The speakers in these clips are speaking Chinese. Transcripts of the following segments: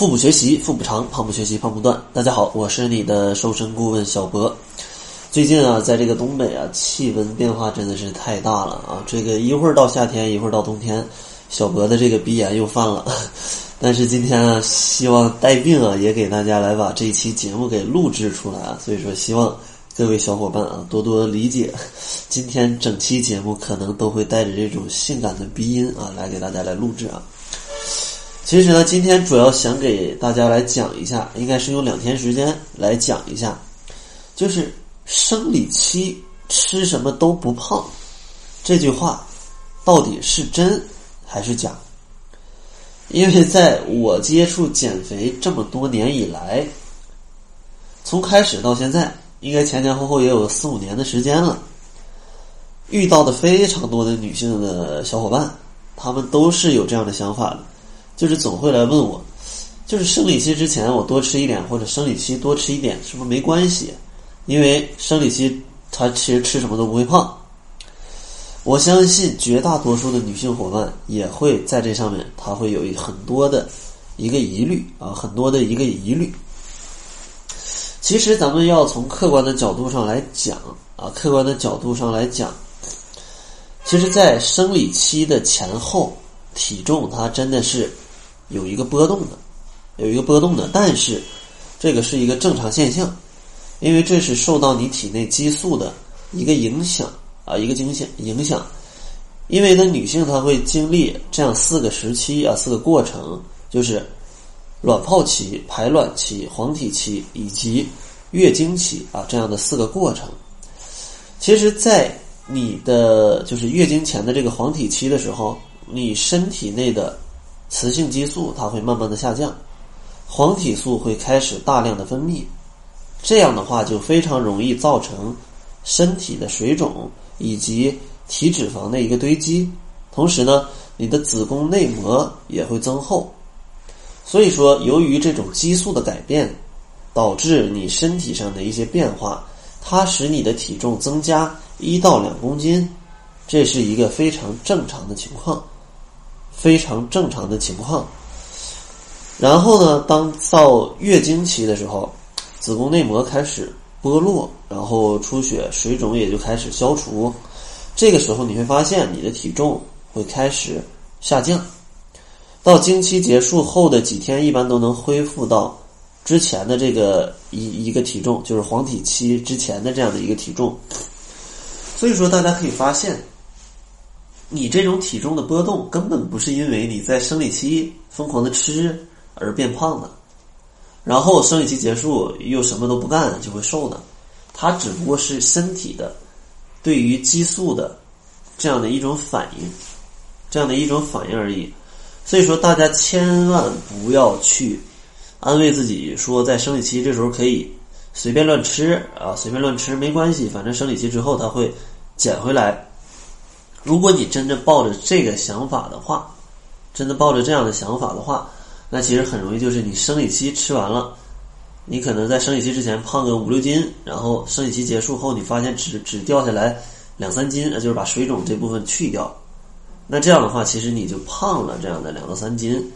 腹部学习，腹部长；胖不学习，胖不断。大家好，我是你的瘦身顾问小博。最近啊，在这个东北啊，气温变化真的是太大了啊！这个一会儿到夏天，一会儿到冬天，小博的这个鼻炎又犯了。但是今天啊，希望带病啊，也给大家来把这一期节目给录制出来啊。所以说，希望各位小伙伴啊，多多理解。今天整期节目可能都会带着这种性感的鼻音啊，来给大家来录制啊。其实呢，今天主要想给大家来讲一下，应该是用两天时间来讲一下，就是生理期吃什么都不胖这句话到底是真还是假？因为在我接触减肥这么多年以来，从开始到现在，应该前前后后也有四五年的时间了，遇到的非常多的女性的小伙伴，她们都是有这样的想法的。就是总会来问我，就是生理期之前我多吃一点，或者生理期多吃一点，是不是没关系？因为生理期他其实吃什么都不会胖。我相信绝大多数的女性伙伴也会在这上面，他会有一很多的一个疑虑啊，很多的一个疑虑。其实咱们要从客观的角度上来讲啊，客观的角度上来讲，其实，在生理期的前后，体重它真的是。有一个波动的，有一个波动的，但是这个是一个正常现象，因为这是受到你体内激素的一个影响啊，一个影响影响。因为呢，女性她会经历这样四个时期啊，四个过程，就是卵泡期、排卵期、黄体期以及月经期啊这样的四个过程。其实，在你的就是月经前的这个黄体期的时候，你身体内的。雌性激素它会慢慢的下降，黄体素会开始大量的分泌，这样的话就非常容易造成身体的水肿以及体脂肪的一个堆积，同时呢，你的子宫内膜也会增厚。所以说，由于这种激素的改变，导致你身体上的一些变化，它使你的体重增加一到两公斤，这是一个非常正常的情况。非常正常的情况。然后呢，当到月经期的时候，子宫内膜开始剥落，然后出血、水肿也就开始消除。这个时候你会发现你的体重会开始下降。到经期结束后的几天，一般都能恢复到之前的这个一一个体重，就是黄体期之前的这样的一个体重。所以说，大家可以发现。你这种体重的波动根本不是因为你在生理期疯狂的吃而变胖的，然后生理期结束又什么都不干就会瘦的，它只不过是身体的对于激素的这样的一种反应，这样的一种反应而已。所以说，大家千万不要去安慰自己说，在生理期这时候可以随便乱吃啊，随便乱吃没关系，反正生理期之后它会减回来。如果你真的抱着这个想法的话，真的抱着这样的想法的话，那其实很容易就是你生理期吃完了，你可能在生理期之前胖个五六斤，然后生理期结束后你发现只只掉下来两三斤，那就是把水肿这部分去掉，那这样的话其实你就胖了这样的两到三斤，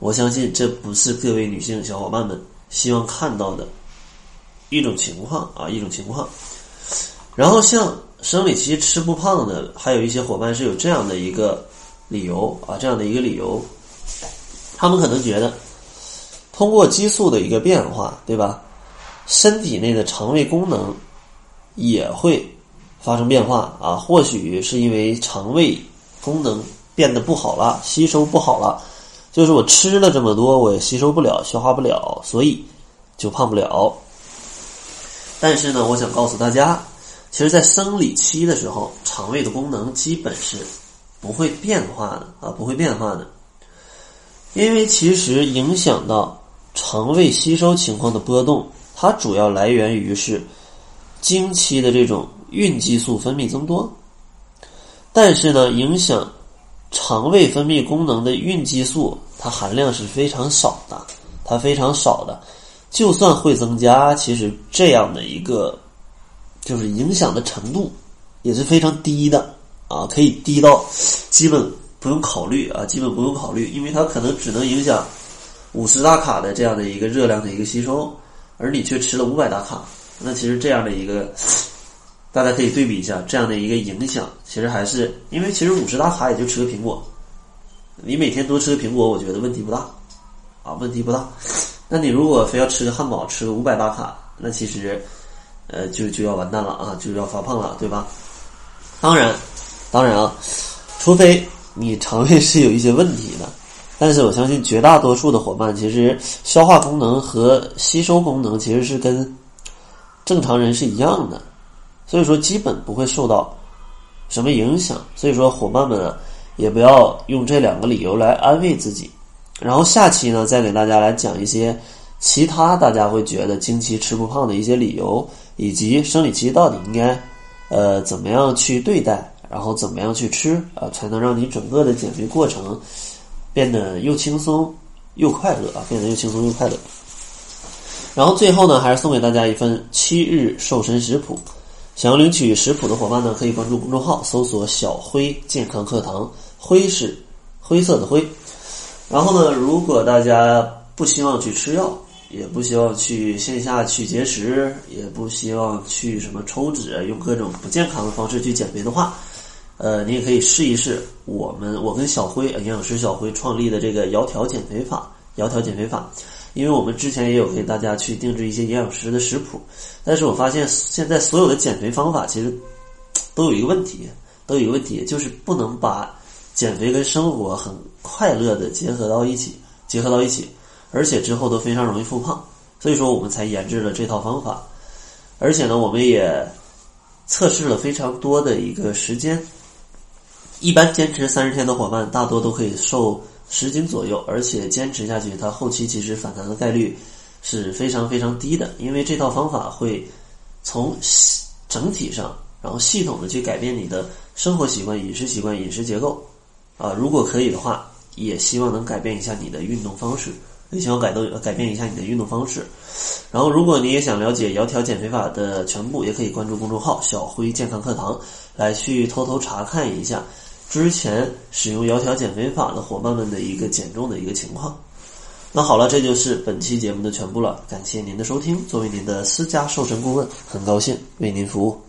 我相信这不是各位女性小伙伴们希望看到的一种情况啊，一种情况，然后像。生理期吃不胖的，还有一些伙伴是有这样的一个理由啊，这样的一个理由，他们可能觉得，通过激素的一个变化，对吧？身体内的肠胃功能也会发生变化啊，或许是因为肠胃功能变得不好了，吸收不好了，就是我吃了这么多，我也吸收不了，消化不了，所以就胖不了。但是呢，我想告诉大家。其实，在生理期的时候，肠胃的功能基本是不会变化的啊，不会变化的。因为其实影响到肠胃吸收情况的波动，它主要来源于是经期的这种孕激素分泌增多。但是呢，影响肠胃分泌功能的孕激素，它含量是非常少的，它非常少的。就算会增加，其实这样的一个。就是影响的程度也是非常低的啊，可以低到基本不用考虑啊，基本不用考虑，因为它可能只能影响五十大卡的这样的一个热量的一个吸收，而你却吃了五百大卡，那其实这样的一个，大家可以对比一下，这样的一个影响，其实还是因为其实五十大卡也就吃个苹果，你每天多吃个苹果，我觉得问题不大，啊，问题不大。那你如果非要吃个汉堡，吃个五百大卡，那其实，呃，就就要完蛋了啊，就要发胖了，对吧？当然，当然啊，除非你肠胃是有一些问题的。但是我相信绝大多数的伙伴，其实消化功能和吸收功能其实是跟正常人是一样的，所以说基本不会受到什么影响。所以说伙伴们啊，也不要用这两个理由来安慰自己。然后下期呢，再给大家来讲一些其他大家会觉得经期吃不胖的一些理由，以及生理期到底应该呃怎么样去对待，然后怎么样去吃啊，才能让你整个的减肥过程。变得又轻松又快乐啊！变得又轻松又快乐。然后最后呢，还是送给大家一份七日瘦身食谱。想要领取食谱的伙伴呢，可以关注公众号，搜索“小辉健康课堂”，灰是灰色的灰。然后呢，如果大家不希望去吃药，也不希望去线下去节食，也不希望去什么抽脂，用各种不健康的方式去减肥的话。呃，你也可以试一试我们我跟小辉营养师小辉创立的这个窈窕减肥法，窈窕减肥法，因为我们之前也有给大家去定制一些营养师的食谱，但是我发现现在所有的减肥方法其实都有一个问题，都有一个问题，就是不能把减肥跟生活很快乐的结合到一起，结合到一起，而且之后都非常容易复胖，所以说我们才研制了这套方法，而且呢，我们也测试了非常多的一个时间。一般坚持三十天的伙伴，大多都可以瘦十斤左右，而且坚持下去，它后期其实反弹的概率是非常非常低的。因为这套方法会从整体上，然后系统的去改变你的生活习惯、饮食习惯、饮食结构。啊，如果可以的话，也希望能改变一下你的运动方式，你想要改动改变一下你的运动方式。然后，如果你也想了解窈窕减肥法的全部，也可以关注公众号“小辉健康课堂”来去偷偷查看一下。之前使用窈窕减肥法的伙伴们的一个减重的一个情况。那好了，这就是本期节目的全部了。感谢您的收听。作为您的私家瘦身顾问，很高兴为您服务。